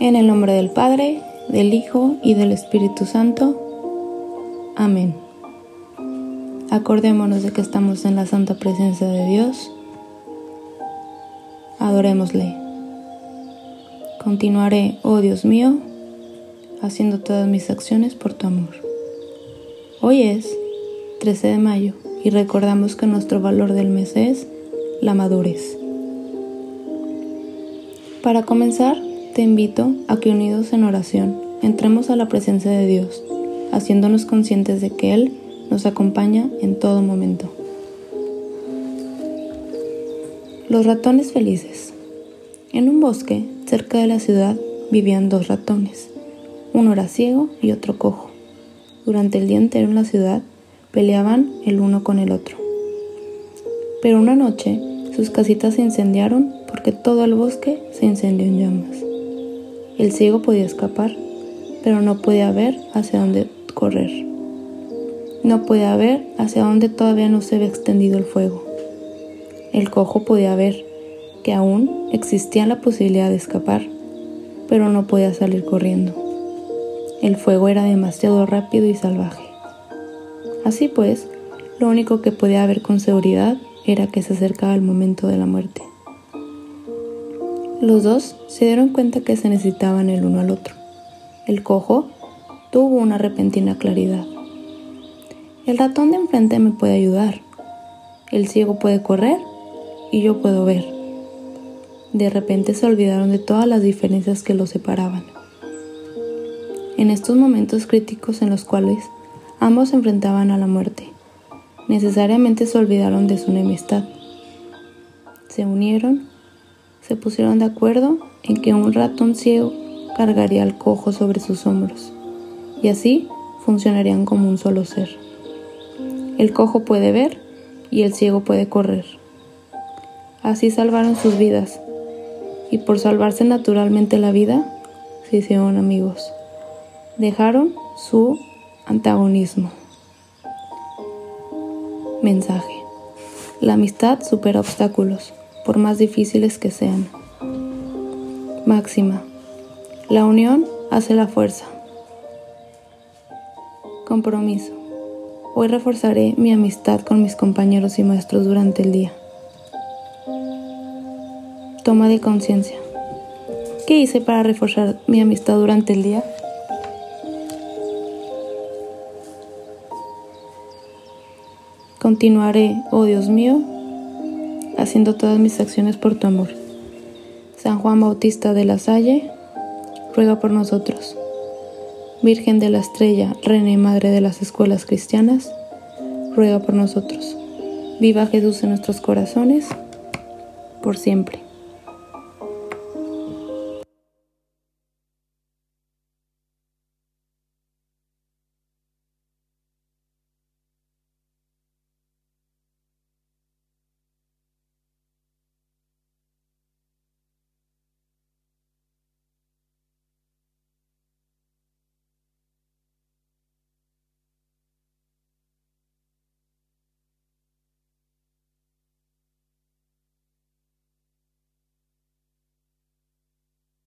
En el nombre del Padre, del Hijo y del Espíritu Santo. Amén. Acordémonos de que estamos en la santa presencia de Dios. Adorémosle. Continuaré, oh Dios mío, haciendo todas mis acciones por tu amor. Hoy es 13 de mayo y recordamos que nuestro valor del mes es la madurez. Para comenzar, te invito a que unidos en oración entremos a la presencia de Dios, haciéndonos conscientes de que Él nos acompaña en todo momento. Los ratones felices. En un bosque cerca de la ciudad vivían dos ratones. Uno era ciego y otro cojo. Durante el día entero en la ciudad peleaban el uno con el otro. Pero una noche sus casitas se incendiaron porque todo el bosque se incendió en llamas. El ciego podía escapar, pero no podía ver hacia dónde correr. No podía ver hacia dónde todavía no se había extendido el fuego. El cojo podía ver que aún existía la posibilidad de escapar, pero no podía salir corriendo. El fuego era demasiado rápido y salvaje. Así pues, lo único que podía ver con seguridad era que se acercaba el momento de la muerte. Los dos se dieron cuenta que se necesitaban el uno al otro. El cojo tuvo una repentina claridad. El ratón de enfrente me puede ayudar. El ciego puede correr y yo puedo ver. De repente se olvidaron de todas las diferencias que los separaban. En estos momentos críticos en los cuales ambos se enfrentaban a la muerte, necesariamente se olvidaron de su enemistad. Se unieron se pusieron de acuerdo en que un ratón ciego cargaría al cojo sobre sus hombros, y así funcionarían como un solo ser. El cojo puede ver y el ciego puede correr. Así salvaron sus vidas, y por salvarse naturalmente la vida, se hicieron amigos. Dejaron su antagonismo. Mensaje. La amistad supera obstáculos por más difíciles que sean. Máxima. La unión hace la fuerza. Compromiso. Hoy reforzaré mi amistad con mis compañeros y maestros durante el día. Toma de conciencia. ¿Qué hice para reforzar mi amistad durante el día? Continuaré, oh Dios mío, haciendo todas mis acciones por tu amor. San Juan Bautista de la Salle, ruega por nosotros. Virgen de la Estrella, Reina y Madre de las Escuelas Cristianas, ruega por nosotros. Viva Jesús en nuestros corazones, por siempre.